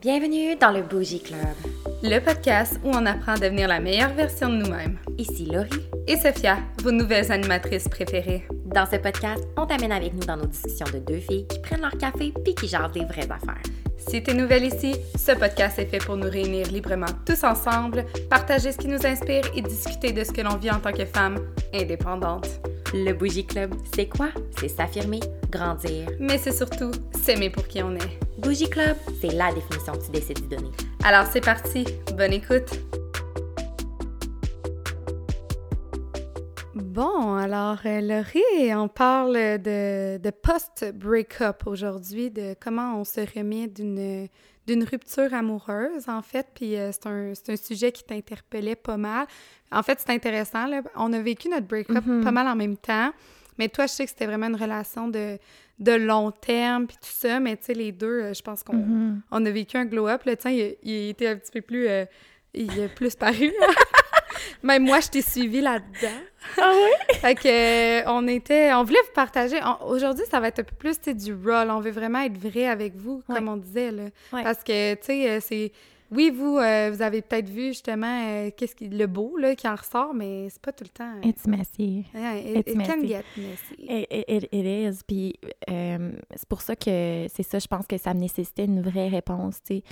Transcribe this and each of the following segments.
Bienvenue dans le Bougie Club. Le podcast où on apprend à devenir la meilleure version de nous-mêmes. Ici Laurie. Et Sophia, vos nouvelles animatrices préférées. Dans ce podcast, on t'amène avec nous dans nos discussions de deux filles qui prennent leur café puis qui jasent des vraies affaires. Si t'es nouvelle ici, ce podcast est fait pour nous réunir librement tous ensemble, partager ce qui nous inspire et discuter de ce que l'on vit en tant que femme indépendante. Le Bougie Club, c'est quoi? C'est s'affirmer, grandir. Mais c'est surtout s'aimer pour qui on est. Bougie Club, c'est la définition que tu décides de donner. Alors c'est parti, bonne écoute! Bon, alors euh, Laurie, on parle de, de post-breakup aujourd'hui, de comment on se remet d'une d'une rupture amoureuse, en fait, puis euh, c'est un, un, sujet qui t'interpellait pas mal. En fait, c'est intéressant, là. on a vécu notre break-up Mhm. pas mal en même temps, mais toi, je sais que c'était vraiment une relation de, de long terme, puis tout ça, mais tu sais, les deux, euh, je pense qu'on Mhm. on a vécu un glow-up. Le tien, il, il était un petit peu plus... euh, il a plus paru. Même moi, je t'ai suivi là-dedans. Ah oui? Fait que, euh, on était... On voulait vous partager... Aujourd'hui, ça va être un peu plus, tu sais, du rôle. On veut vraiment être vrai avec vous, comme on disait, là. Ouais. Parce que, tu sais, c'est... Oui, vous, euh, vous avez peut-être vu, justement, euh, qu'est-ce qui... le beau, là, qui en ressort, mais c'est pas tout le temps... euh, It's messy. yeah, it, it's it can messy. get messy. It, it, it is. Puis euh, c'est pour ça que c'est ça, je pense que ça me nécessitait une vraie réponse. tu sais.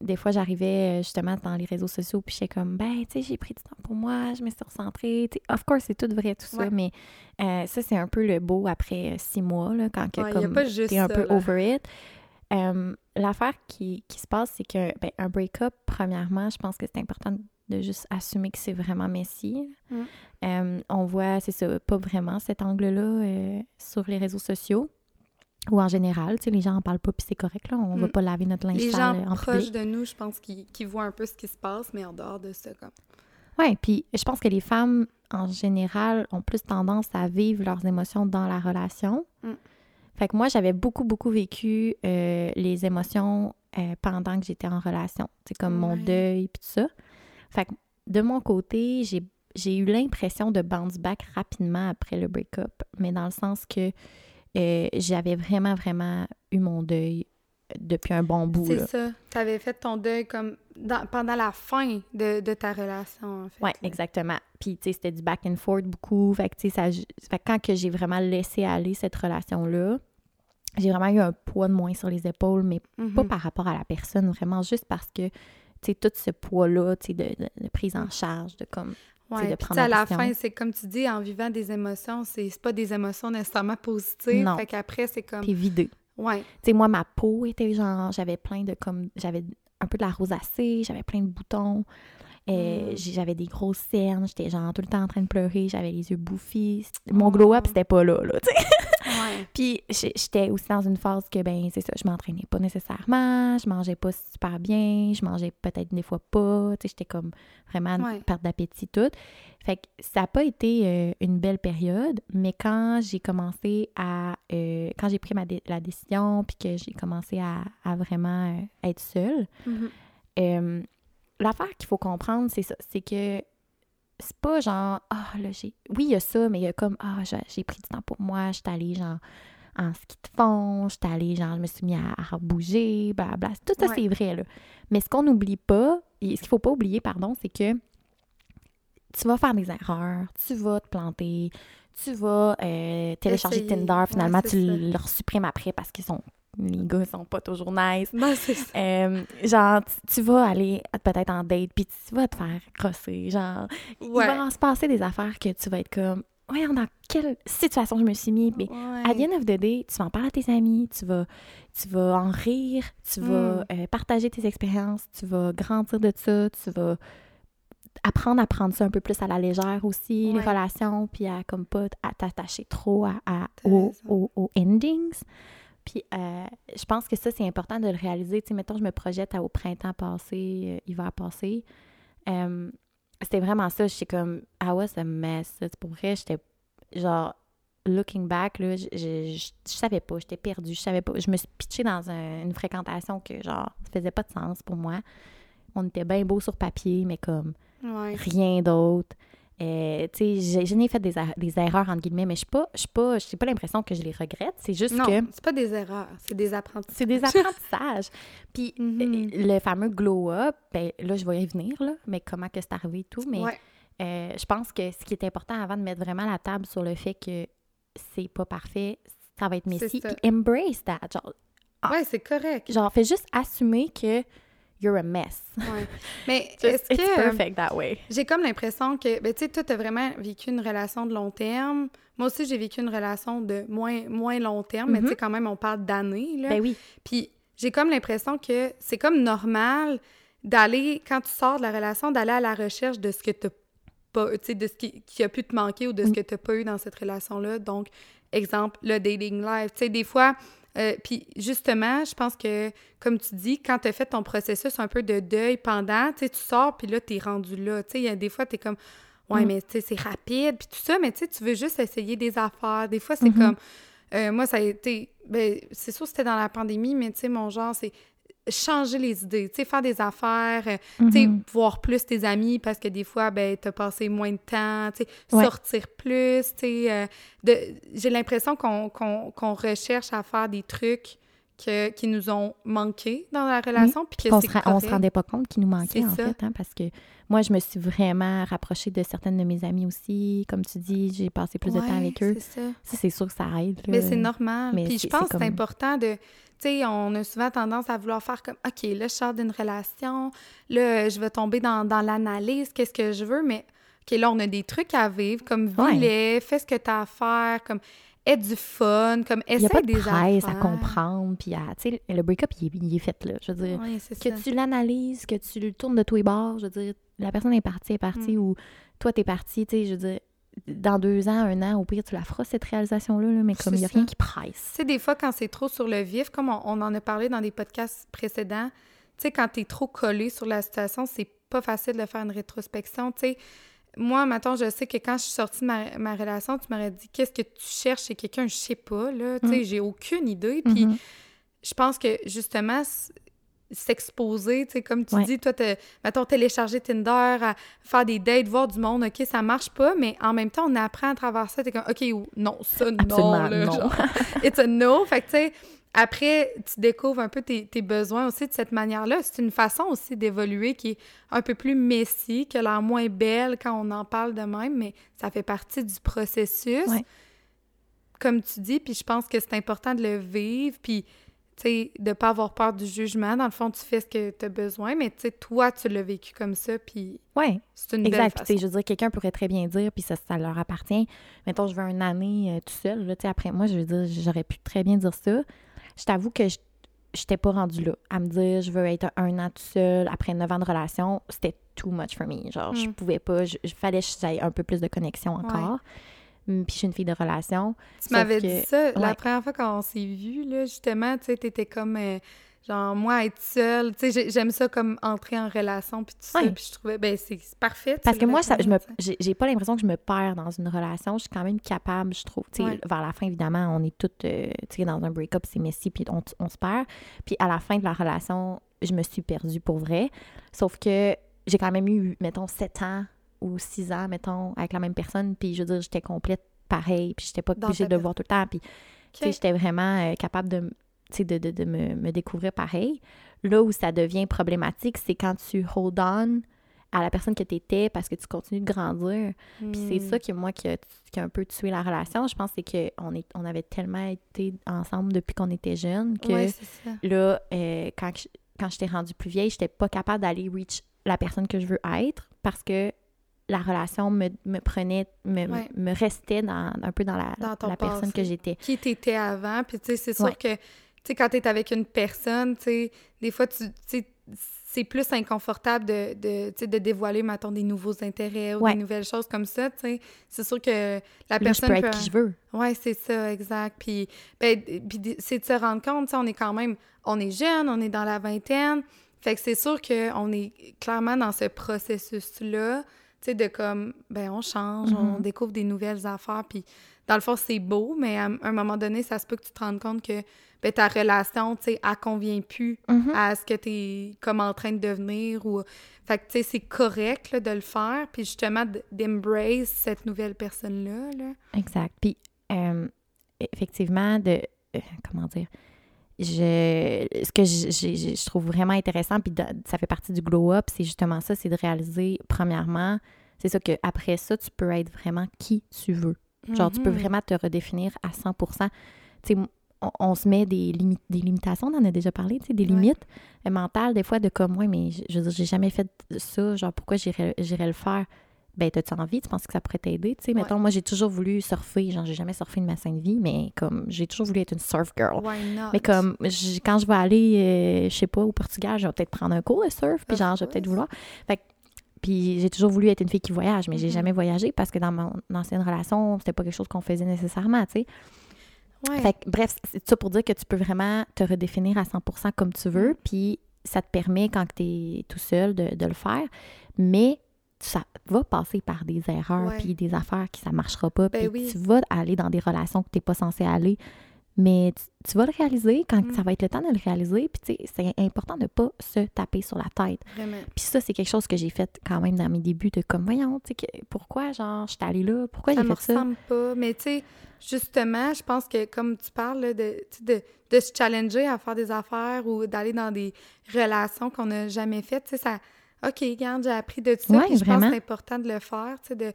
Des fois, j'arrivais justement dans les réseaux sociaux, puis j'étais comme, ben, tu sais, j'ai pris du temps pour moi, je me suis recentrée. tu sais. Of course, c'est tout vrai, tout ça, mais ça, c'est un peu le beau après six mois, là, quand Ouais, comme, t'es un ça, peu là. over it. Euh, L'affaire qui, qui se passe, c'est que ben, un break-up, premièrement, je pense que c'est important de juste assumer que c'est vraiment messy. Mm. Euh, on voit, c'est ça, pas vraiment cet angle-là euh, sur les réseaux sociaux ou en général. Tu sais, les gens en parlent pas, puis c'est correct, là. On va Mm. pas laver notre linge Les gens en proches public. de nous, je pense, qui, qui voient un peu ce qui se passe, mais en dehors de ça, comme... Ouais, puis je pense que les femmes, en général, ont plus tendance à vivre leurs émotions dans la relation. Mm. Fait que moi, j'avais beaucoup, beaucoup vécu euh, les émotions euh, pendant que j'étais en relation. C'est comme mon deuil, puis tout ça. Fait que de mon côté, j'ai j'ai eu l'impression de bounce back rapidement après le break-up, mais dans le sens que euh, j'avais vraiment, vraiment eu mon deuil depuis un bon bout. C'est ça. Tu avais fait ton deuil comme dans- pendant la fin de, de ta relation, en fait. Oui, exactement. Puis, tu sais, c'était du back and forth beaucoup. Fait que, tu sais, ça... fait que quand que j'ai vraiment laissé aller cette relation-là, j'ai vraiment eu un poids de moins sur les épaules, mais Mhm. pas par rapport à la personne, vraiment juste parce que, tu sais, tout ce poids-là, tu sais, de, de- de prise en charge, de comme... Ouais, de prendre à la fin, c'est comme tu dis, en vivant des émotions, c'est pas des émotions nécessairement positives. Non. Fait qu'après, c'est comme... Puis vidé. Ouais. Tu sais, moi, ma peau était genre... J'avais plein de, comme... J'avais un peu de la rosacée, j'avais plein de boutons. euh, Mm. J'avais des grosses cernes, j'étais genre tout le temps en train de pleurer, j'avais les yeux bouffis. Mon Oh. glow-up, c'était pas là, là, tu sais. Ouais. Puis j'étais aussi dans une phase que, ben, c'est ça, je m'entraînais pas nécessairement, je mangeais pas super bien, je mangeais peut-être des fois pas, tu sais, j'étais comme vraiment en Ouais. perte d'appétit, tout. Fait que ça n'a pas été euh, une belle période, mais quand j'ai commencé à. euh, quand j'ai pris ma dé- la décision, puis que j'ai commencé à, à vraiment euh, être seule, Mhm. euh, l'affaire qu'il faut comprendre, c'est ça, c'est que c'est pas genre, ah, là, j'ai. Oui, il y a ça, mais il y a comme, ah, j'ai j'ai pris du temps pour moi, j'étais allée, genre, en ski de fond, j'étais allée, genre, je me suis mis à, à bouger, blablabla. Tout ça, Ouais. c'est vrai, là. Mais ce qu'on n'oublie pas, et ce qu'il faut pas oublier, pardon, c'est que tu vas faire des erreurs, tu vas te planter, tu vas euh, télécharger Essayer. Tinder, finalement, Ouais, tu ça. le supprimes après parce qu'ils sont. Les gars sont pas toujours nice. Ben, c'est ça. Euh, genre, tu, vas aller peut-être en date, puis tu vas te faire crosser. Genre, Ouais. il va en se passer des affaires que tu vas être comme, voyons, dans quelle situation je me suis mis. Mais à the Ouais. end of the day, tu vas en parler à tes amis, tu vas, tu vas en rire, tu vas Mm. euh, partager tes expériences, tu vas grandir de ça, tu vas apprendre à prendre ça un peu plus à la légère aussi, les Ouais. relations, puis à comme pas à t'attacher trop à, à- T'as aux, raison. aux- aux endings. Puis euh, je pense que ça, c'est important de le réaliser. Tu sais, mettons, je me projette à- au printemps passé, euh, hiver passé. Euh, c'était vraiment ça. J'étais comme, I was a mess. Tu sais, Pour vrai, j'étais genre, looking back, là, je, je, je- je savais pas, j'étais perdue, je savais pas. Je me suis pitchée dans un- une fréquentation que, genre, ça faisait pas de sens pour moi. On était bien beau sur papier, mais comme Ouais. rien d'autre. Euh, tu sais, j'ai- je n'ai fait des, er- des erreurs, entre guillemets, mais je suis pas, pas, pas l'impression que je les regrette. C'est juste Non, que c'est pas des erreurs, c'est des apprentissages. c'est des apprentissages. Puis Mhm. euh, le fameux glow-up, ben là, je vais y venir, là, mais comment que c'est arrivé et tout. Mais Ouais. euh, je pense que ce qui est important avant de mettre vraiment la table sur le fait que c'est pas parfait, ça va être messy. Puis embrace that. Genre, Ah. Ouais, c'est correct. genre, fais juste assumer que you're a mess. Ouais. Mais est-ce it's que perfect that way. j'ai comme l'impression que, ben, tu sais, toi, t'as vraiment vécu une relation de long terme. Moi aussi, j'ai vécu une relation de moins, moins long terme, mais tu sais, quand même, on parle d'années, là. Ben oui. Puis j'ai comme l'impression que c'est comme normal d'aller, quand tu sors de la relation, d'aller à la recherche de ce que t'as pas, tu sais, de ce qui, qui a pu te manquer ou de ce Mm. que t'as pas eu dans cette relation-là. Donc, exemple, le dating life. Tu sais, des fois, euh, puis justement, je pense que, comme tu dis, quand tu as fait ton processus un peu de deuil pendant, tu sais, tu sors, puis là, tu es rendu là. Tu sais, des fois, tu es comme, ouais, Mm. mais tu sais, c'est rapide, puis tout ça, mais tu sais, tu veux juste essayer des affaires. Des fois, c'est Mhm. comme, euh, moi, ça a été, ben, c'est sûr, c'était dans la pandémie, mais tu sais, mon genre, c'est changer les idées, tu sais, faire des affaires, euh, tu sais, Mhm. voir plus tes amis parce que des fois, ben, t'as passé moins de temps, tu sais, Ouais. sortir plus, tu sais. euh, de- J'ai l'impression qu'on recherche à faire des trucs que, qui nous ont manqué dans la relation, puis on c'est se, rendait pas compte qu'il nous manquait, C'est en ça. fait, hein, parce que moi, je me suis vraiment rapprochée de certaines de mes amies aussi. Comme tu dis, j'ai passé plus de temps avec eux. c'est ça. Ça, c'est sûr que ça aide. Mais c'est normal. mais Puis je pense que c'est comme- important de. Tu sais, on a souvent tendance à vouloir faire comme OK, là, je sors d'une relation, là, je vais tomber dans, dans l'analyse, qu'est-ce que je veux, mais OK, là, on a des trucs à vivre, comme Ouais. vis-les, fais ce que tu as à faire, comme aie du fun, comme Il essaie a pas de des presse à comprendre. Puis, à- tu sais, le break-up, il, est- il est fait, là. Je veux dire, que ça. tu l'analyses, que tu le tournes de tous les bords, je veux dire, la personne est partie, est partie, Mm. ou toi, t'es parti, tu sais, je veux dire, dans deux ans, un an, au pire, tu la feras, cette réalisation-là, là, mais comme il n'y a rien qui presse. Tu sais, des fois, quand c'est trop sur le vif, comme on, on en a parlé dans des podcasts précédents, tu sais, quand t'es trop collé sur la situation, c'est pas facile de faire une rétrospection. Tu sais, moi, maintenant, je sais que quand je suis sortie de ma, ma relation, tu m'aurais dit qu'est-ce que tu cherches chez quelqu'un, je sais pas, là. Tu sais, Mm. j'ai aucune idée. Puis Mhm. je pense que justement, s'exposer, tu sais, comme tu Ouais. dis, toi, mettons, télécharger Tinder, à faire des dates, voir du monde, OK, ça marche pas, mais en même temps, on apprend à travers ça, t'es comme, OK, non, ça, non, Absolument là, non. genre, it's a no. Fait que, tu sais, après, tu découvres un peu tes, tes besoins aussi de cette manière-là. C'est une façon aussi d'évoluer qui est un peu plus messy, qui a l'air moins belle quand on en parle de même, mais ça fait partie du processus. Ouais. Comme tu dis, puis je pense que c'est important de le vivre, puis sais, de pas avoir peur du jugement. Dans le fond, tu fais ce que tu as besoin, mais tu sais, toi, tu l'as vécu comme ça, puis Ouais, c'est une belle exact. Sais, façon. je veux dire, quelqu'un pourrait très bien dire, puis ça, ça leur appartient. Mettons, je veux une année euh, tout seul, là, tu sais, après moi, je veux dire, j'aurais pu très bien dire ça. Je t'avoue que je j'étais pas rendue là. À me dire, je veux être un an tout seul, après neuf ans de relation, c'était too much for me. Genre, je Mm. pouvais pas, je, je- fallait que j'aille un peu plus de connexion encore. Puis je suis une fille de relation. Tu m'avais que- dit ça la première fois qu'on s'est vu là, justement, tu sais, t'étais comme, euh, genre, moi, être seule, tu sais, j'ai- j'aime ça comme entrer en relation, puis tout ça, puis je trouvais, ben, c'est parfait. Parce que moi, ça, je me, j'ai pas l'impression que je me perds dans une relation. Je suis quand même capable, je trouve. Tu sais, Ouais. Vers la fin, évidemment, on est toutes, euh, tu sais, dans un break-up, c'est messy, puis on, on se perd. Puis à la fin de la relation, je me suis perdue pour vrai. Sauf que j'ai quand même eu, mettons, 7 ans ou 6 ans, mettons, avec la même personne. Puis je veux dire, j'étais complète pareil, puis j'étais pas Dans obligée de le voir tout le temps. Puis j'étais vraiment euh, capable de, de, de, de me, me découvrir pareil. Là où ça devient problématique, c'est quand tu hold on à la personne que tu étais parce que tu continues de grandir. Puis c'est Hmm. ça que moi qui a, qui a un peu tué la relation. Je pense que c'est qu'on est, on avait tellement été ensemble depuis qu'on était jeunes que Ouais, là, euh, quand, je- quand j'étais rendue plus vieille, j'étais pas capable d'aller reach la personne que je veux être parce que la relation me, me prenait, me, me- Ouais. me restait dans, un peu dans la, Dans la personne que j'étais. Qui t'étais avant, puis tu sais, c'est sûr Ouais. que, tu sais, quand t'es avec une personne, tu sais, des fois, tu c'est plus inconfortable de, de, de dévoiler, mettons, des nouveaux intérêts ou Ouais. des nouvelles choses comme ça, tu sais. C'est sûr que la Là, je personne peux être peut- qui je veux. Ouais, c'est ça, exact. Puis, ben, puis c'est de se rendre compte, tu sais, on est quand même, on est jeune, on est dans la vingtaine. Fait que c'est sûr qu'on est clairement dans ce processus-là, tu sais, de comme, ben, on change, on Mhm. découvre des nouvelles affaires. Puis, dans le fond, c'est beau, mais à un moment donné, ça se peut que tu te rendes compte que, ben, ta relation, tu sais, elle convient plus Mhm. à ce que tu es comme en train de devenir ou fait que tu sais c'est correct là, de le faire puis justement d'embrace cette nouvelle personne là là. Exact. Puis, euh, effectivement, de. euh, comment dire? Je, ce que je, j'ai- je trouve vraiment intéressant, puis de- ça fait partie du glow-up, c'est justement ça, c'est de réaliser, premièrement, c'est ça qu'après ça, tu peux être vraiment qui tu veux. Genre, tu peux Mhm. vraiment te redéfinir à 100% Tu sais, on, on se met des, limi- des limitations, on en a déjà parlé, tu sais, des Ouais. limites euh, mentales, des fois, de comme, ouais, mais je, je veux dire, j'ai jamais fait ça, genre, pourquoi j'irais le faire? Ben, t'as-tu envie? Tu penses que ça pourrait t'aider? Tu sais, Ouais. mettons, moi, j'ai toujours voulu surfer, genre, j'ai jamais surfé de ma sainte vie, mais comme, j'ai toujours voulu être une surf girl. Why not? Mais comme, quand je vais aller, euh, je sais pas, au Portugal, je vais peut-être prendre un cours de surf, puis genre, je vais peut-être vouloir. Fait que- puis j'ai toujours voulu être une fille qui voyage, mais j'ai Mhm. jamais voyagé parce que dans mon ancienne relation, c'était pas quelque chose qu'on faisait nécessairement, tu sais. Ouais. Fait que, bref, c'est ça pour dire que tu peux vraiment te redéfinir à 100% comme tu veux, Mm. puis ça te permet, quand tu es tout seul, de, de le faire, mais ça va passer par des erreurs, puis des affaires qui ça marchera pas, Ben puis oui. tu vas aller dans des relations que tu n'es pas censé aller, mais tu, tu vas le réaliser quand Mm. ça va être le temps de le réaliser, puis tu sais, c'est important de pas se taper sur la tête. Puis ça, c'est quelque chose que j'ai fait quand même dans mes débuts, de comme, voyons, tu sais, pourquoi, genre, je suis allée là, pourquoi ça j'ai me fait ça? ressemble pas. Mais tu sais, justement, je pense que comme tu parles là, de, de, de se challenger à faire des affaires ou d'aller dans des relations qu'on n'a jamais faites, tu sais, ça. OK, regarde, j'ai appris de ça. Ouais, puis je pense vraiment. que c'est important de le faire, tu sais, de.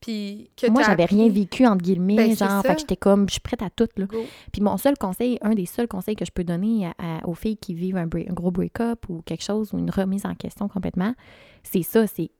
Puis que Moi, j'avais rien vécu, entre guillemets, Ben, genre, fait que j'étais comme, je suis prête à tout, là. Go. Puis mon seul conseil, un des seuls conseils que je peux donner à- à- aux filles qui vivent un, break- un gros break-up ou quelque chose, ou une remise en question complètement, c'est ça, c'est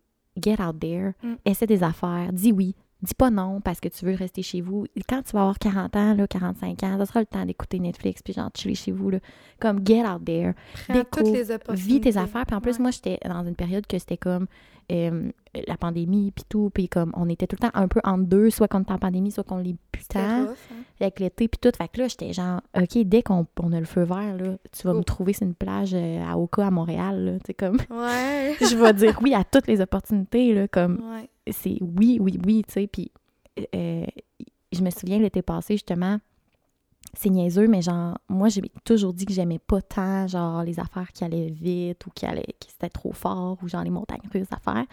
get out there, Mm. essaie des affaires, dis oui, dis pas non parce que tu veux rester chez vous. Quand tu vas avoir 40 ans, là, 45 ans, ça sera le temps d'écouter Netflix puis genre chiller chez vous, là. Comme get out there, découvre, vis tes affaires. Puis en plus, Ouais. moi, j'étais dans une période que c'était comme euh, la pandémie puis tout, puis comme on était tout le temps un peu en deux, soit qu'on était en pandémie, soit qu'on l'est rough, hein. avec l'été puis tout. Fait que là, j'étais genre, OK, dès qu'on on a le feu vert, là, tu vas me trouver sur une plage euh, à Oka, à Montréal, là. Tu sais, comme, Ouais. je vais dire oui à toutes les opportunités, là, comme, ouais. c'est oui, oui, oui, tu sais. Puis, euh, je me souviens l'été passé, justement, c'est niaiseux, mais genre, moi, j'ai toujours dit que j'aimais pas tant, genre, les affaires qui allaient vite ou qui allaient, qui c'était trop fort ou genre les montagnes russes à faire.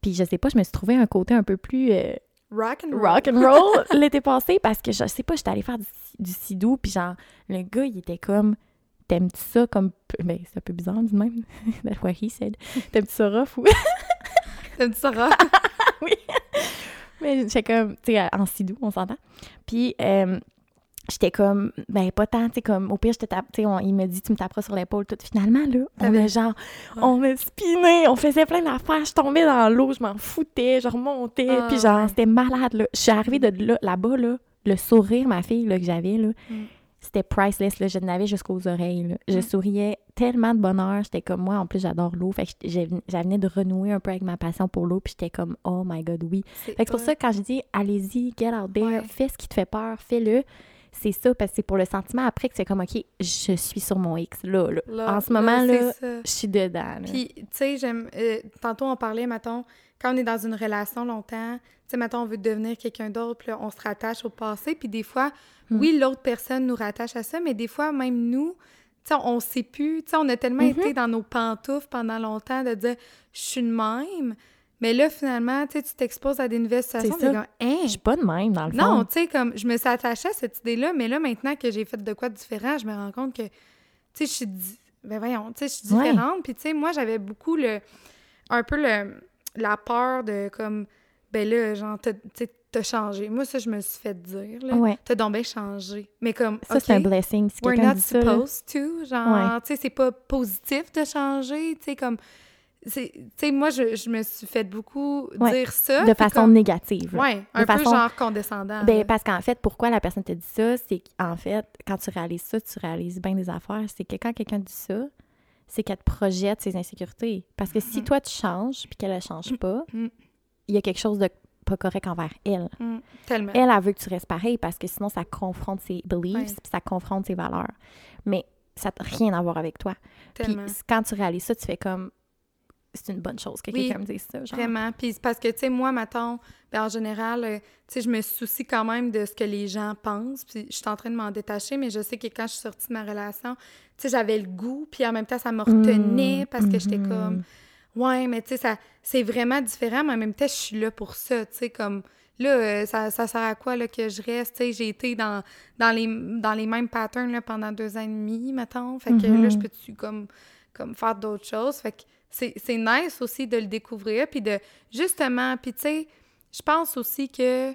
Puis, je sais pas, je me suis trouvé un côté un peu plus. euh, Rock and roll. rock and roll l'été passé parce que je sais pas, j'étais allée faire du, du sidou puis genre le gars il était comme t'aimes-tu ça comme ben c'est un peu bizarre du même that's what he said t'aimes-tu ça rough ou? T'aimes ça rock? mais j'étais comme tu sais en sidou on s'entend puis euh, j'étais comme ben pas tant tu sais comme au pire je te tape tu sais on- il me dit tu me taperas sur l'épaule tout finalement là on a genre Ouais. on a spiné on faisait plein d'affaires je tombais dans l'eau je m'en foutais je remontais Ah, puis genre ouais. c'était malade là je suis arrivée de là là-bas là le sourire ma fille là que j'avais là Mm. c'était priceless là je n'avais jusqu'aux oreilles là. je Mm. souriais tellement de bonheur j'étais comme moi en plus j'adore l'eau fait que j'avais de renouer un peu avec ma passion pour l'eau puis j'étais comme oh my god oui fait que c'est pour ça que quand je dis allez-y, get out there, fais ce qui te fait peur, fais-le. C'est ça, parce que c'est pour le sentiment après que c'est comme, OK, je suis sur mon X, là, là. Là, en ce moment, là, je suis dedans. là. Puis, tu sais, j'aime. euh, tantôt, on parlait, mettons, quand on est dans une relation longtemps, tu sais, mettons, on veut devenir quelqu'un d'autre, puis on se rattache au passé, puis des fois, Hmm. oui, l'autre personne nous rattache à ça, mais des fois, même nous, tu sais, on sait plus. Tu sais, on a tellement Mhm. été dans nos pantoufles pendant longtemps de dire, je suis de même. Mais là, finalement, tu t'exposes à des nouvelles situations, t'es comme, hein? Je suis pas de même, dans le fond. Non, tu sais, comme, je me suis attachée à cette idée-là, mais là, maintenant que j'ai fait de quoi de différent, je me rends compte que, tu sais, je suis. Ben voyons, tu sais, je suis Ouais. différente. Puis, tu sais, moi, j'avais beaucoup le. Un peu le, la peur de, comme, ben là, genre, tu sais, t'as changé. Moi, ça, je me suis fait dire, là. Ouais. T'as donc bien changé. Mais comme, Ça, c'est un blessing. Si we're not dit ça, supposed to. Genre, tu sais, c'est pas positif de changer. Tu sais, comme. Tu sais, moi, je, je me suis fait beaucoup Ouais. dire ça. de façon comme- négative. Ouais, un De peu façon- genre condescendant. Ben, parce qu'en fait, pourquoi la personne te dit ça, c'est qu'en fait, quand tu réalises ça, tu réalises bien des affaires. C'est que quand quelqu'un dit ça, c'est qu'elle te projette ses insécurités. Parce que si Mhm. toi, tu changes, puis qu'elle ne change pas, Mhm. il y a quelque chose de pas correct envers elle. Mm, tellement. Elle, elle veut que tu restes pareil parce que sinon, ça confronte ses beliefs, puis ça confronte ses valeurs. Mais ça n'a rien à voir avec toi. Puis quand tu réalises ça, tu fais comme c'est une bonne chose que Oui, quelqu'un me dise ça. Genre. Vraiment. Puis c'est parce que, tu sais, moi, mettons, ben, en général, euh, tu sais, je me soucie quand même de ce que les gens pensent. Puis je suis en train de m'en détacher, mais je sais que quand je suis sortie de ma relation, tu sais, j'avais le goût, puis en même temps, ça me retenait Mm, parce que j'étais mhm. comme, ouais, mais tu sais, ça, c'est vraiment différent, mais en même temps, je suis là pour ça, tu sais, comme, là, euh, ça, ça sert à quoi, là, que je reste, tu sais, j'ai été dans, dans, les, dans les mêmes patterns, là, pendant deux ans et demi, mettons. Fait que là, je peux-tu, comme, comme faire d'autres choses? Fait que c'est nice aussi de le découvrir, puis de, justement, puis tu sais, je pense aussi que,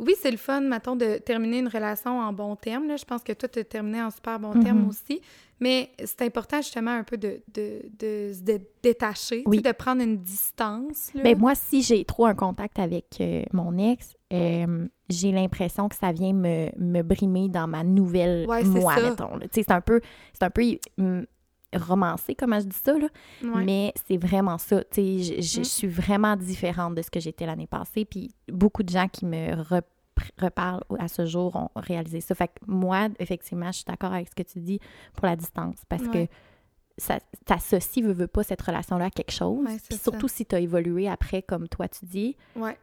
oui, c'est le fun, mettons, de terminer une relation en bon terme, là. Je pense que toi, tu as terminé en super bon terme Mhm. aussi, mais c'est important, justement, un peu de, de, de se dé- détacher, Oui. de prendre une distance, là. Ben, moi, si j'ai trop un contact avec euh, mon ex, euh, j'ai l'impression que ça vient me, me brimer dans ma nouvelle Ouais, moi, ça. mettons. c'est un peu, c'est un peu hum, romancé, comment je dis ça, là. Ouais. Mais c'est vraiment ça. Tu sais, je- je Mm. suis vraiment différente de ce que j'étais l'année passée. Puis beaucoup de gens qui me repr- reparlent à ce jour ont réalisé ça. Fait que moi, effectivement, je suis d'accord avec ce que tu dis pour la distance. Parce Ouais. que ça t'associes, veux, veux pas, cette relation-là à quelque chose. Ouais, ça. surtout si tu as évolué après, comme toi tu dis, Ouais.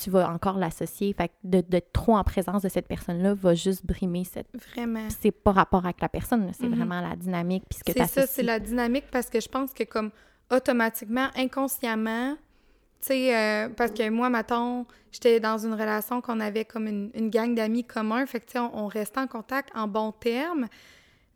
Tu vas encore l'associer. Fait que de- d'être trop en présence de cette personne-là va juste brimer cette... Vraiment. C'est pas rapport avec la personne, c'est Mhm. vraiment la dynamique puis C'est ça, c'est la dynamique parce que je pense que comme automatiquement, inconsciemment, tu sais, euh, parce que moi, mettons, j'étais dans une relation qu'on avait comme une, une gang d'amis communs, fait que tu sais, on, on restait en contact en bons termes,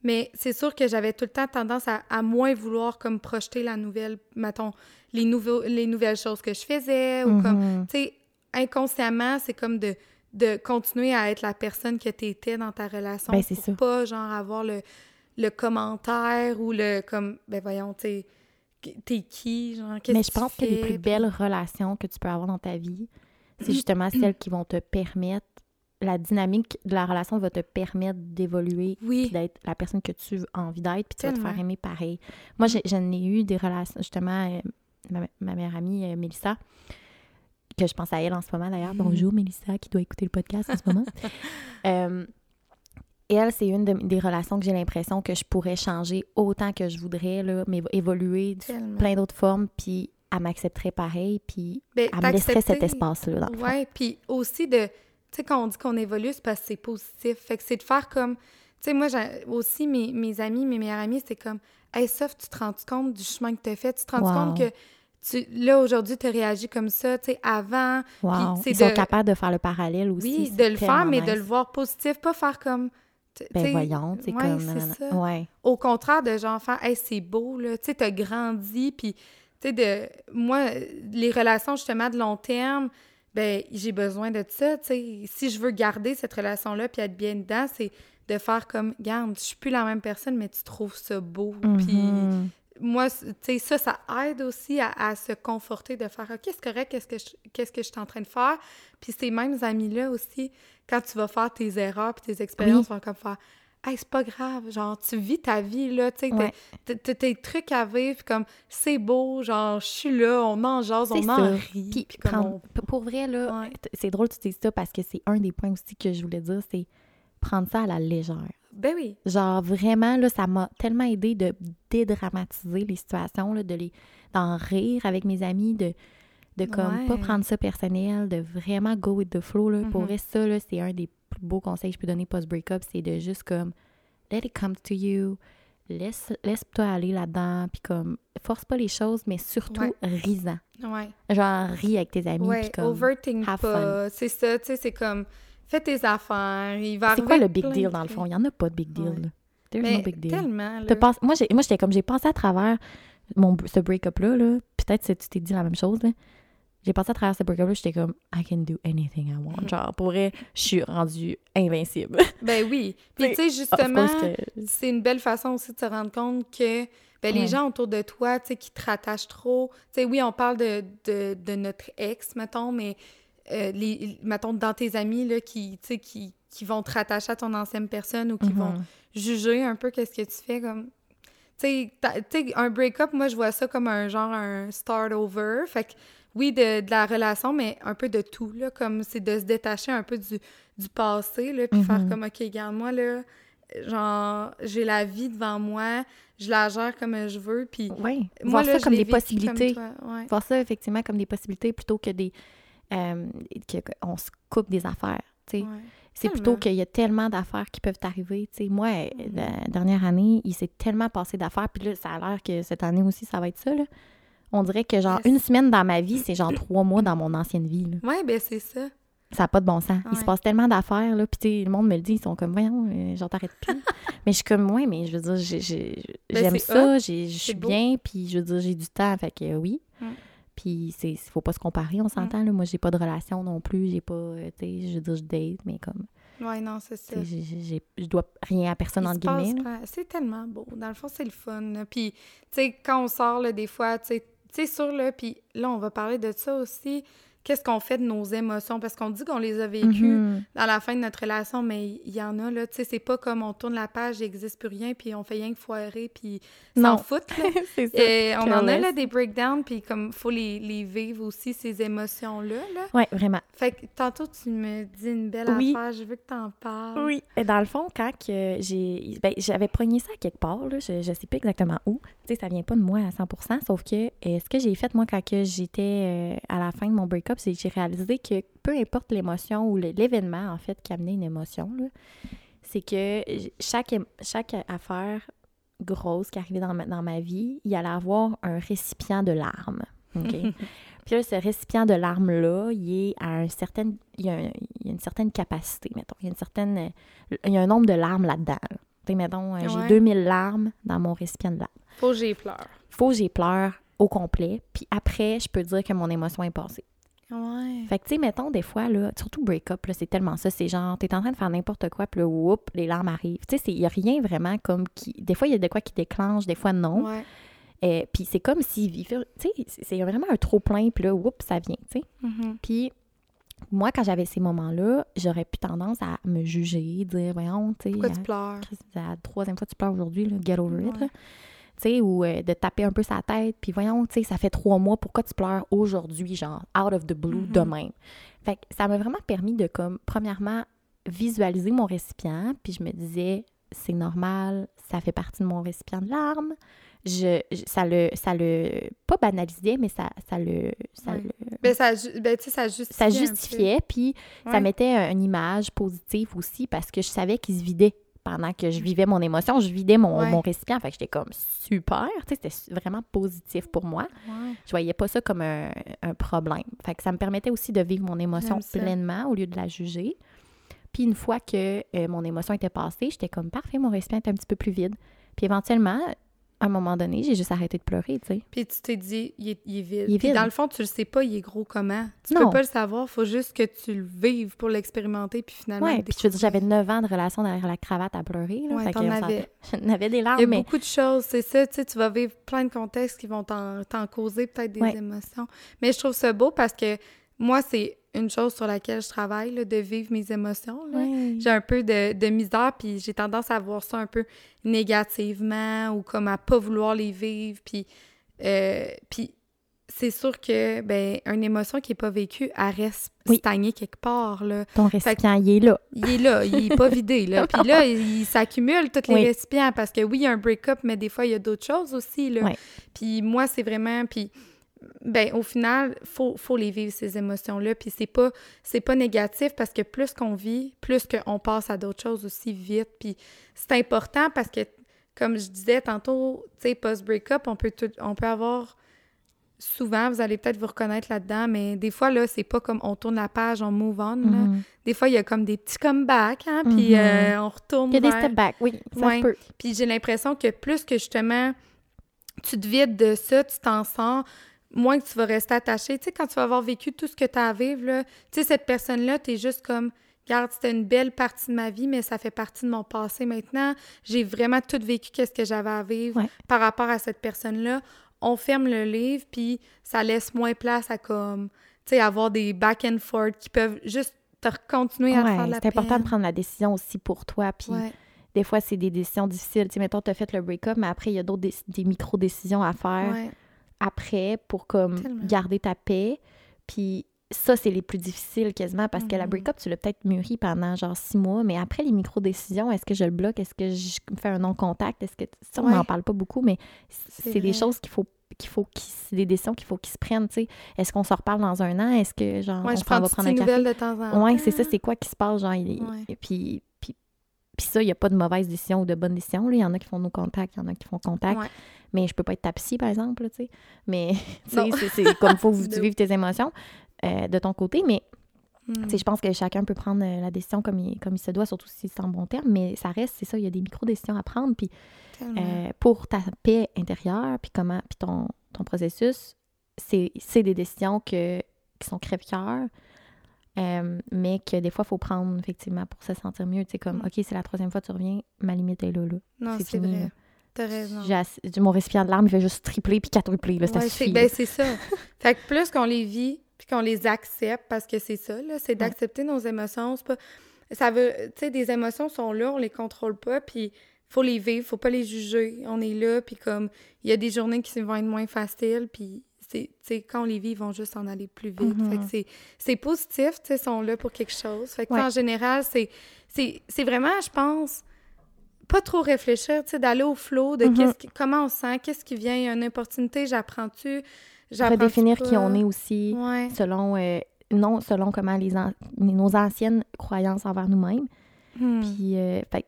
mais c'est sûr que j'avais tout le temps tendance à, à moins vouloir comme projeter la nouvelle, mettons, les, nouveaux, les nouvelles choses que je faisais ou comme, Mhm. tu sais, inconsciemment, c'est comme de, de continuer à être la personne que tu étais dans ta relation Ben, c'est pour ça. pas, genre, avoir le, le commentaire ou le, comme, ben voyons, tu t'es qui, genre, qu'est-ce Mais je pense que les plus puis- belles relations que tu peux avoir dans ta vie, c'est justement celles qui vont te permettre, la dynamique de la relation va te permettre d'évoluer, puis Oui, d'être la personne que tu as envie d'être, puis tu vas te faire aimer pareil. Moi, j'ai- j'en ai eu des relations, justement, euh, ma, ma meilleure amie, euh, Mélissa, que je pense à elle en ce moment d'ailleurs. Mm. Bonjour Mélissa, qui doit écouter le podcast en ce moment. Euh, elle, c'est une de- des relations que j'ai l'impression que je pourrais changer autant que je voudrais, là, mais évoluer de plein d'autres formes, puis elle m'accepterait pareil, puis Ben, elle me laisserait cet espace-là. Ouais, puis aussi de, tu sais, quand on dit qu'on évolue, c'est parce que c'est positif. Fait que c'est de faire comme, tu sais, moi, aussi, mes, mes amis, mes meilleurs amis, c'est comme, hey, Soph, tu te rends compte du chemin que tu as fait? Tu te rends Wow. compte que, tu, là, aujourd'hui, tu as réagi comme ça, tu sais, avant. Wow. c'est Ils sont de- capables de faire le parallèle aussi. Oui, de le faire, mais de le voir positif, pas faire comme. tu- Ben voyons, c'est ouais, comme... nanana. ça. Ouais. Au contraire de genre faire, hey, c'est beau, là, tu sais, t'as grandi, puis, tu sais, de. Moi, les relations, justement, de long terme, ben, j'ai besoin de ça, tu sais. Si je veux garder cette relation-là, puis être bien dedans, c'est de faire comme, garde, je suis plus la même personne, mais tu trouves ça beau, puis Mhm. Moi, tu sais, ça, ça aide aussi à, à se conforter, de faire, OK, c'est correct, qu'est-ce que je, qu'est-ce que je suis en train de faire? Puis ces mêmes amis-là aussi, quand tu vas faire tes erreurs puis tes expériences, vont comme faire, hey, c'est pas grave, genre, tu vis ta vie, là, tu sais, Ouais. t'as- tes trucs à vivre, puis comme, c'est beau, genre, je suis là, on en jase, on en rit. Puis puis prendre- pour vrai, là, Ouais. c'est drôle que tu dises ça parce que c'est un des points aussi que je voulais dire, c'est prendre ça à la légère. Ben oui, Genre, vraiment, là, ça m'a tellement aidé de dédramatiser les situations, là, de les d'en rire avec mes amis, de, de comme pas prendre ça personnel, de vraiment go with the flow. Là. Pour Mhm. vrai, ça, là, c'est un des plus beaux conseils que je peux donner post-breakup, c'est de juste comme let it come to you, laisse, laisse-toi aller là-dedans, puis comme force pas les choses, mais surtout Ouais. risant. ouais. Genre, ris avec tes amis, Ouais, puis comme... overthink have pas, c'est ça, tu sais, c'est comme, fais tes affaires, il va C'est quoi le big deal, de dans le fond? Il y en a pas de big deal, Ouais. There's Mais no big deal. tellement, là. Moi, j'étais comme, j'ai pensé à travers mon, ce break-up-là, là. Peut-être que tu t'es dit la même chose, là. J'ai passé à travers ce break-up-là, j'étais comme, I can do anything I want. Genre, pour vrai, je suis rendue invincible. Ben oui. Puis tu sais, justement, que- c'est une belle façon aussi de se rendre compte que ben, les Ouais. gens autour de toi, tu sais, qui te rattachent trop, tu sais, oui, on parle de, de, de notre ex, mettons, mais euh, les, mettons, dans tes amis, là, qui, qui, qui vont te rattacher à ton ancienne personne ou qui vont Mhm. juger un peu qu'est-ce que tu fais, comme... Tu sais, un break-up, moi, je vois ça comme un genre, un start over, fait que oui, de, de la relation, mais un peu de tout, là, comme c'est de se détacher un peu du, du passé, là, puis Mhm. faire comme, OK, regarde-moi, là, genre, j'ai la vie devant moi, je la gère comme je veux, puis... Oui, Moi, voir là, ça comme des comme possibilités. ouais. voir ça effectivement comme des possibilités plutôt que des euh, qu'on se coupe des affaires. Ouais. C'est plutôt qu'il y a tellement d'affaires qui peuvent sais. Moi, euh, la dernière année, il s'est tellement passé d'affaires. Puis là, ça a l'air que cette année aussi, ça va être ça. Là. On dirait que genre Yes. une semaine dans ma vie, c'est genre trois mois dans mon ancienne vie. là. Ouais, ben c'est ça. Ça n'a pas de bon sens. Il se passe tellement d'affaires. Là, puis le monde me le dit, ils sont comme, voyons, euh, j'en t'arrête plus. mais je suis comme, ouais, mais je veux dire, Ben, j'aime ça, je suis bien, puis je veux dire, j'ai du temps, fait que euh, oui. Mm. Puis c'est faut pas se comparer, on s'entend. là. Moi, j'ai pas de relation non plus, j'ai pas, euh, tu sais, je veux dire, je date, mais comme, Ouais, non, c'est ça. je dois rien à personne, Il entre passe guillemets. C'est tellement beau. Dans le fond, c'est le fun. là. Puis, tu sais, quand on sort, là, des fois, tu sais, sur là, puis là, on va parler de ça aussi. Qu'est-ce qu'on fait de nos émotions? Parce qu'on dit qu'on les a vécues Mhm. à la fin de notre relation, mais il y en a, là. Tu sais, c'est pas comme on tourne la page, il n'existe plus rien, puis on fait rien que foirer, puis s'en foutre, là. c'est ça. Et on en a, là, des breakdowns, puis comme, faut les, les vivre aussi, ces émotions-là, là. Ouais, vraiment. Fait que tantôt, tu me dis une belle Oui. affaire, je veux que t'en parles. Oui. Et dans le fond, quand que j'ai. Ben, j'avais pogné ça à quelque part, là, je, je sais pas exactement où. Tu sais, ça vient pas de moi à 100% sauf que euh, ce que j'ai fait, moi, quand que j'étais euh, à la fin de mon break-up, c'est que j'ai réalisé que peu importe l'émotion ou l'événement, en fait, qui amenait une émotion, là, c'est que chaque, chaque affaire grosse qui arrivait dans ma, dans ma vie, il allait avoir un récipient de larmes. Puis là, ce récipient de larmes-là, il est à un certain, il y a, un- il y a une certaine capacité, mettons. Il y a une certaine, il y a un nombre de larmes là-dedans. là. Tu sais, mettons, euh, Ouais. j'ai 2000 larmes dans mon récipient de larmes. Faut que j'y pleure. Faut que j'y pleure au complet, puis après, je peux dire que mon émotion est passée. Ouais. Fait que, tu sais, mettons, des fois, là, surtout break-up, c'est tellement ça. C'est genre, t'es en train de faire n'importe quoi, puis là, whoop, les larmes arrivent. Tu sais, c'est- il y a rien vraiment comme qui... Des fois, il y a de quoi qui déclenche, des fois, non. Ouais. Euh, puis c'est comme si, tu sais, c'est vraiment un trop-plein, puis là, whoop, ça vient, tu sais. Mhm. Puis moi, quand j'avais ces moments-là, j'aurais pu tendance à me juger, dire, voyons, tu sais, Pourquoi euh, tu pleures? C'est la troisième fois que tu pleures aujourd'hui, get over it, là. Sais, ou euh, de taper un peu sa tête, puis voyons, tu sais, ça fait trois mois, pourquoi tu pleures aujourd'hui, genre, out of the blue, de même? Fait que ça m'a vraiment permis de, comme, premièrement, visualiser mon récipient, puis je me disais, c'est normal, ça fait partie de mon récipient de larmes. Je, je- ça le, ça le, pas banalisait, mais ça, ça le, ça Ouais. le, Ben, ça, ben, ça justifiait. ça justifiait, puis ça mettait une image positive aussi parce que je savais qu'il se vidait pendant que je vivais mon émotion, je vidais mon, Ouais. mon récipient. Fait que j'étais comme super, c'était vraiment positif pour moi. Ouais. Je voyais pas ça comme un, un problème. Fait que ça me permettait aussi de vivre mon émotion pleinement au lieu de la juger. Puis une fois que euh, mon émotion était passée, j'étais comme parfait, mon récipient est un petit peu plus vide. Puis éventuellement, à un moment donné, j'ai juste arrêté de pleurer, tu sais. Puis tu t'es dit, il est, il est vide. Il est Puis vide. dans le fond, tu le sais pas, il est gros comment. Tu Non. peux pas le savoir, faut juste que tu le vives pour l'expérimenter, puis finalement. Ouais, le puis je veux dire, j'avais découvrir. 9 ans de relation derrière la cravate à pleurer. Là, Ouais, t'en avais. J'en avais des larmes, Il y a mais beaucoup de choses, c'est ça, tu sais, tu vas vivre plein de contextes qui vont t'en t'en causer peut-être des Ouais. émotions. Mais je trouve ça beau parce que moi, c'est une chose sur laquelle je travaille, là, de vivre mes émotions. J'ai un peu de, de misère, puis j'ai tendance à voir ça un peu négativement ou comme à pas vouloir les vivre. Puis, euh, puis c'est sûr que, ben, une émotion qui est pas vécue, elle reste Oui. stagnée quelque part, là. Ton récipient, il est là. Il est là, il est pas vidé, là. Puis là, il, il s'accumule tous les Oui. récipients parce que oui, il y a un break-up, mais des fois, il y a d'autres choses aussi, là. Puis moi, c'est vraiment... Puis, ben, au final, faut, faut les vivre, ces émotions-là. Puis c'est pas, c'est pas négatif parce que plus qu'on vit, plus qu'on passe à d'autres choses aussi vite. Puis c'est important parce que, comme je disais tantôt, tu sais, post-break-up, on peut, tout, on peut avoir... Souvent, vous allez peut-être vous reconnaître là-dedans, mais des fois, là, c'est pas comme on tourne la page, on move on, là. Mhm. Des fois, il y a comme des petits comebacks, hein, puis Mhm. euh, on retourne Il y a des step back, oui, ça Ouais. peut. Puis j'ai l'impression que plus que justement tu te vides de ça, tu t'en sors, moins que tu vas rester attaché. Tu sais, quand tu vas avoir vécu tout ce que tu as à vivre, là, tu sais, cette personne-là, tu es juste comme, regarde, c'était une belle partie de ma vie, mais ça fait partie de mon passé maintenant. J'ai vraiment tout vécu, qu'est-ce que j'avais à vivre Ouais. par rapport à cette personne-là. On ferme le livre, puis ça laisse moins place à comme, tu sais, avoir des back and forth qui peuvent juste te continuer à te faire de la c'est important de prendre la décision aussi pour toi. Puis Ouais. des fois, c'est des décisions difficiles. Tu sais, mettons, tu as fait le break-up, mais après, il y a d'autres des micro-décisions à faire Ouais. Après pour comme Tellement. garder ta paix. Puis ça, c'est les plus difficiles quasiment parce que la Mhm. break-up, tu l'as peut-être mûri pendant genre six mois, mais après les micro-décisions, est-ce que je le bloque? Est-ce que je fais un non-contact? Est-ce que. Ça, on Ouais. n'en parle pas beaucoup, mais C'est des choses qu'il faut qu'il faut des décisions qu'il faut qu'ils se prennent, tu sais. Est-ce qu'on se reparle dans un an? Est-ce que genre Ouais, on je s'en prends va prendre un café? de temps en temps. Ouais, c'est ça, c'est quoi qui se passe, genre, il- Ouais. et puis, puis, puis ça, il n'y a pas de mauvaise décision ou de bonne décision, là. Il y en a qui font nos contacts, il y en a qui font contact. Mais je peux pas être ta psy, par exemple, tu sais. Mais, tu sais, Non. c'est- comme faut que tu vives tes émotions euh, de ton côté, mais Mm. sais, je pense que chacun peut prendre euh, la décision comme il, comme il se doit, surtout si c'est en bon terme, mais ça reste, c'est ça, il y a des micro-décisions à prendre, puis euh, pour ta paix intérieure, puis comment, puis ton, ton processus, c'est des décisions que, qui sont crève-cœur, euh, mais que des fois, il faut prendre, effectivement, pour se sentir mieux. Tu sais, comme, Mm. OK, c'est la troisième fois que tu reviens, ma limite est là, là. non, c'est vrai. là. T'as raison. Mon récipient de larmes, il fait juste tripler puis quadrupler, là, Ouais, c'est, ben, ça. fait que plus qu'on les vit, puis qu'on les accepte, parce que c'est ça, c'est d'accepter nos émotions. Pas... Ça veut... Tu sais, des émotions sont là, on les contrôle pas, puis faut les vivre, faut pas les juger. On est là, puis comme, il y a des journées qui vont être moins faciles, puis c'est, quand on les vit, ils vont juste en aller plus vite. Mhm. Fait que c'est, positif, tu sais, ils sont là pour quelque chose. Fait que, Ouais. en général, c'est vraiment, je pense, pas trop réfléchir, tu sais, d'aller au flow de Mhm. qu'est-ce qui- comment on se sent, qu'est-ce qui vient, une opportunité, j'apprends-tu, j'apprends Redéfinir qui on est aussi, Ouais. selon, euh, non selon comment les, an- nos anciennes croyances envers nous-mêmes. Hmm. Puis, euh, fait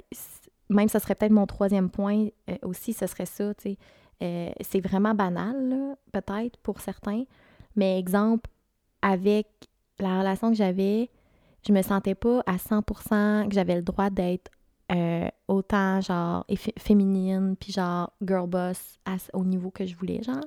même ça serait peut-être mon troisième point euh, aussi, ce serait ça, tu sais. Euh, c'est vraiment banal, peut-être, pour certains. Mais exemple, avec la relation que j'avais, je me sentais pas à 100% que j'avais le droit d'être euh, autant, genre, féminine, puis genre, girl boss au niveau que je voulais, genre.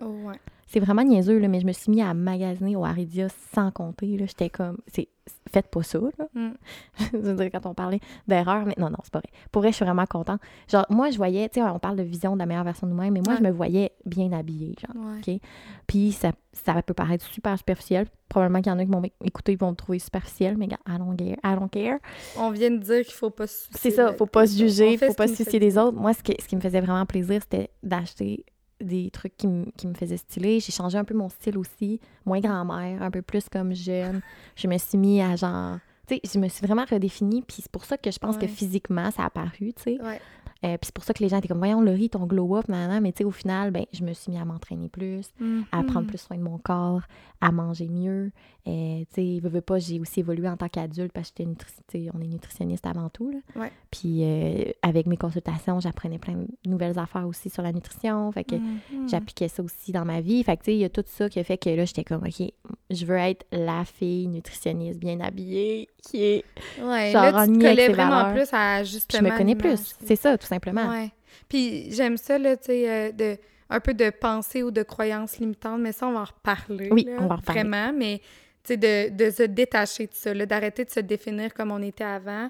C'est vraiment niaiseux, là, mais je me suis mis à magasiner au Aridia sans compter. J'étais comme, c'est, faites pas ça, là. Mm. je veux dire, quand on parlait d'erreur, mais non, non, c'est pas vrai. Pour vrai, je suis vraiment contente. Genre, moi, je voyais, tu sais, on parle de vision de la meilleure version de nous-mêmes, mais moi, je me voyais bien habillée, genre. Ouais. Puis ça, ça peut paraître super superficiel. Probablement qu'il y en a qui vont écouter, ils vont me trouver superficiel, mais gars, I don't care. I don't care. On vient de dire qu'il faut pas se. C'est ça, faut pas se juger, faut pas se soucier des autres. Moi, ce, ce qui me faisait vraiment plaisir, c'était d'acheter des trucs qui, me- qui me faisaient styler. J'ai changé un peu mon style aussi, moins grand-mère, un peu plus comme jeune. Je me suis mis à genre... Tu sais, je me suis vraiment redéfinie, puis c'est pour ça que je pense que physiquement, ça a apparu, tu sais. Ouais. Euh, puis c'est pour ça que les gens étaient comme, voyons, Laurie, ton glow-up, nanana. mais tu sais, au final, ben, je me suis mis à m'entraîner plus, à Mhm. prendre plus soin de mon corps, à manger mieux. Euh, tu sais, veux, veux pas, j'ai aussi évolué en tant qu'adulte parce que j'étais on est nutritionniste avant tout. Là. Ouais. Puis euh, avec mes consultations, j'apprenais plein de nouvelles affaires aussi sur la nutrition. Fait que Mhm. j'appliquais ça aussi dans ma vie. Fait que tu sais, il y a tout ça qui a fait que là, j'étais comme, OK, je veux être la fille nutritionniste bien habillée qui est. Ouais, genre là, en tu te avec collais ses vraiment valeurs. plus à Puis justement... je me connais plus. C'est ça, tout simplement. Ouais. Puis j'aime ça, là, tu sais, euh, de, un peu de pensée ou de croyances limitantes, mais ça, on va en reparler. Oui, là, on va en reparler. Vraiment, mais, tu sais, de, de se détacher de ça, là, d'arrêter de se définir comme on était avant,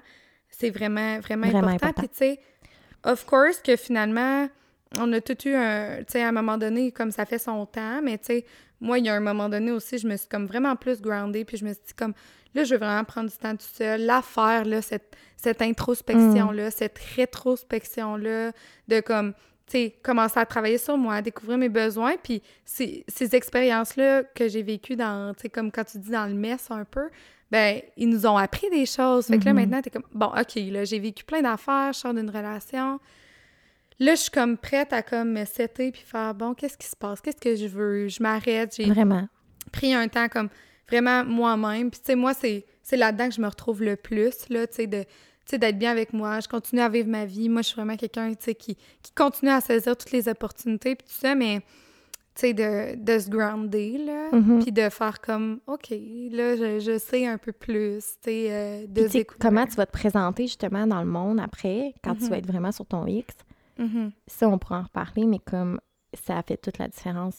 c'est vraiment, vraiment, Vraiment important. important. Puis, tu sais, of course que finalement, on a tout eu un, tu sais, à un moment donné, comme ça fait son temps, mais tu sais, moi, il y a un moment donné aussi, je me suis comme vraiment plus groundée, puis je me suis dit comme, là, je veux vraiment prendre du temps tout seul, la faire, là, cette, cette introspection-là, cette rétrospection-là, de comme, tu sais, commencer à travailler sur moi, découvrir mes besoins, puis ces, ces expériences-là que j'ai vécues dans, tu sais, comme quand tu dis dans le mess un peu, ben ils nous ont appris des choses. Fait que là, Mhm. maintenant, t'es comme, bon, OK, là, j'ai vécu plein d'affaires, je sors d'une relation. Là, je suis comme prête à comme me setter puis faire, bon, qu'est-ce qui se passe? Qu'est-ce que je veux? Je m'arrête. J'ai Vraiment. pris un temps comme vraiment moi-même. Puis, tu sais, moi, c'est, c'est là-dedans que je me retrouve le plus, là, tu sais, de d'être bien avec moi. Je continue à vivre ma vie. Moi, je suis vraiment quelqu'un, qui, qui continue à saisir toutes les opportunités puis tout ça, mais, tu sais, de, de se grounder, là, Mhm. puis de faire comme, OK, là, je, je sais un peu plus, tu sais, euh, de Puis, comment tu vas te présenter justement dans le monde après, quand tu Mhm. vas être vraiment sur ton X? Mhm. Ça, on pourra en reparler, mais comme ça fait toute la différence.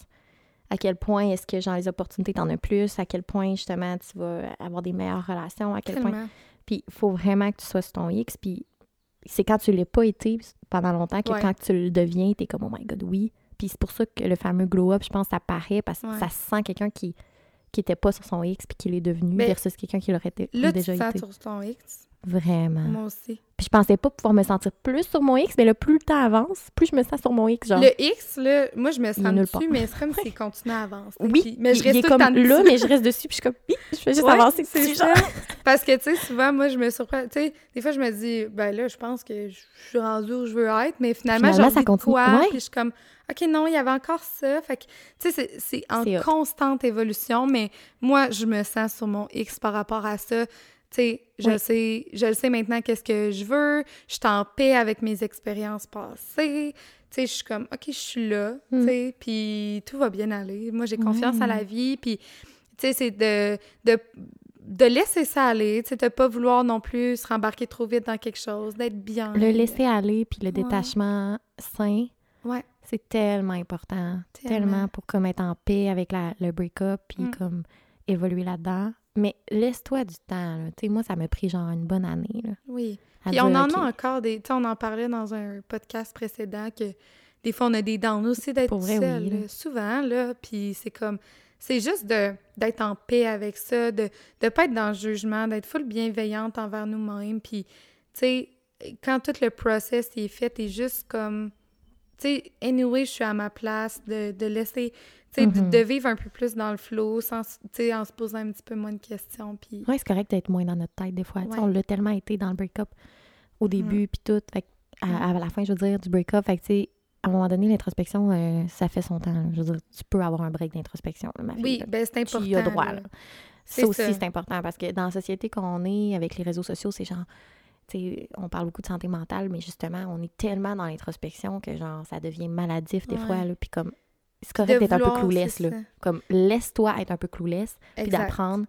À quel point est-ce que, genre, les opportunités, t'en as plus? À quel point, justement, tu vas avoir des meilleures relations? À quel point... Puis, il faut vraiment que tu sois sur ton X. Puis, c'est quand tu l'as pas été pendant longtemps que Ouais. quand tu le deviens, t'es comme, oh my God, oui. Puis, c'est pour ça que le fameux glow-up, je pense, ça paraît parce que Ouais. ça sent quelqu'un qui qui était pas sur son X puis qui l'est devenu Ben, versus quelqu'un qui l'aurait tu déjà te sens été. sur ton X. Vraiment. Moi aussi. Puis je pensais pas pouvoir me sentir plus sur mon X, mais là, plus le temps avance, plus je me sens sur mon X, genre. Le X, là, moi, je me sens dessus, mais c'est comme s'il continue à avancer. Oui, Puis- mais je reste il est tout comme le temps là, dessus. mais je reste dessus, puis je suis comme, Hi, je fais juste Ouais, avancer c'est dessus, ça. genre. Parce que, tu sais, souvent, moi, je me surprends. Tu sais, des fois, je me dis, ben là, je pense que je suis rendue où je veux être, mais finalement, Finalement, ça continue. quoi, Ouais. puis je suis comme, OK, non, il y avait encore ça. Fait que, tu sais, c'est- en hot. constante évolution, mais moi, je me sens sur mon X par rapport à ça. Sais, je Ouais. sais, je le sais maintenant qu'est-ce que je veux. Je suis en paix avec mes expériences passées. Tu sais, je suis comme, OK, je suis là, tu Mm. sais, puis tout va bien aller. Moi, j'ai confiance à Ouais. la vie, puis, tu sais, c'est de, de, de laisser ça aller, tu sais, de pas vouloir non plus se rembarquer trop vite dans quelque chose, d'être bien. Le laisser aller, puis le détachement sain, Ouais, c'est tellement important. Tellement. Tellement pour comme être en paix avec la, le break-up, puis Mm. comme évoluer là-dedans. Mais laisse-toi du temps, là. Tu sais, moi, ça m'a pris genre une bonne année, là. oui. Puis on en a encore des... Tu sais, on en parlait dans un podcast précédent que des fois, on a des downs aussi d'être seul, oui, là. là. souvent, là. Puis c'est comme... C'est juste de d'être en paix avec ça, de ne pas être dans le jugement, d'être full bienveillante envers nous-mêmes. Puis, tu sais, quand tout le process est fait, t'es juste comme... Sais, anyway, je suis à ma place, de, de laisser... Tu sais, de- Mhm. de, vivre un peu plus dans le flow, sans, tu sais, en se posant un petit peu moins de questions. Puis... Ouais, c'est correct d'être moins dans notre tête des fois. Ouais. On l'a tellement été dans le break-up au début, puis tout. Fait que à, à la fin, je veux dire, du break-up, fait que, tu sais, à un moment donné, l'introspection, euh, ça fait son temps. là. Je veux dire, tu peux avoir un break d'introspection, là, ma fille. Oui, là. ben c'est important. Tu y as droit, là. Ça aussi, c'est important parce que dans la société qu'on est, avec les réseaux sociaux, c'est genre, on parle beaucoup de santé mentale, mais justement, on est tellement dans l'introspection que, genre, ça devient maladif des Ouais. fois, là, puis comme, c'est correct d'être un peu là. ça. Comme, laisse-toi être un peu clueless, puis d'apprendre.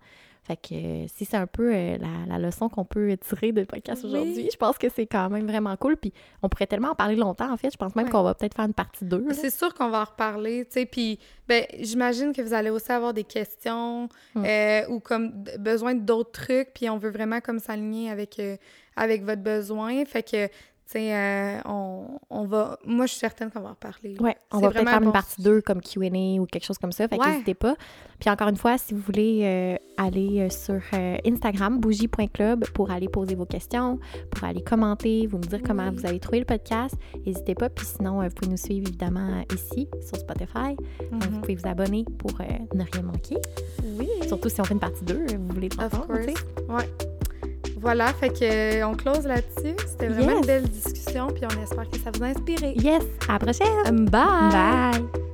Fait que euh, si c'est un peu euh, la, la leçon qu'on peut tirer de podcast Oui. aujourd'hui, je pense que c'est quand même vraiment cool. Puis on pourrait tellement en parler longtemps, en fait. Je pense même Ouais. qu'on va peut-être faire une partie 2. C'est sûr qu'on va en reparler, tu sais, puis ben, j'imagine que vous allez aussi avoir des questions Mm. euh, ou comme besoin d'autres trucs, puis on veut vraiment comme s'aligner avec, avec votre besoin, fait que, euh, on, on va... Moi, je suis certaine qu'on va en reparler. Ouais, on va peut-être faire un une partie sujet. 2 comme Q&A ou quelque chose comme ça. Fait Ouais. n'hésitez pas. Puis encore une fois, si vous voulez euh, aller euh, sur euh, Instagram, bougie.club, pour aller poser vos questions, pour aller commenter, vous me dire comment Oui. vous avez trouvé le podcast, n'hésitez pas. Puis sinon, vous pouvez nous suivre évidemment ici, sur Spotify. Donc, vous Mhm. pouvez vous abonner pour ne rien manquer. Oui, Surtout si on fait une partie 2, vous voulez of tu sais. course. Ouais. Voilà, fait que euh, on close là-dessus. C'était vraiment Yes. une belle discussion, puis on espère que ça vous a inspiré. Yes! À la prochaine! Bye! Bye.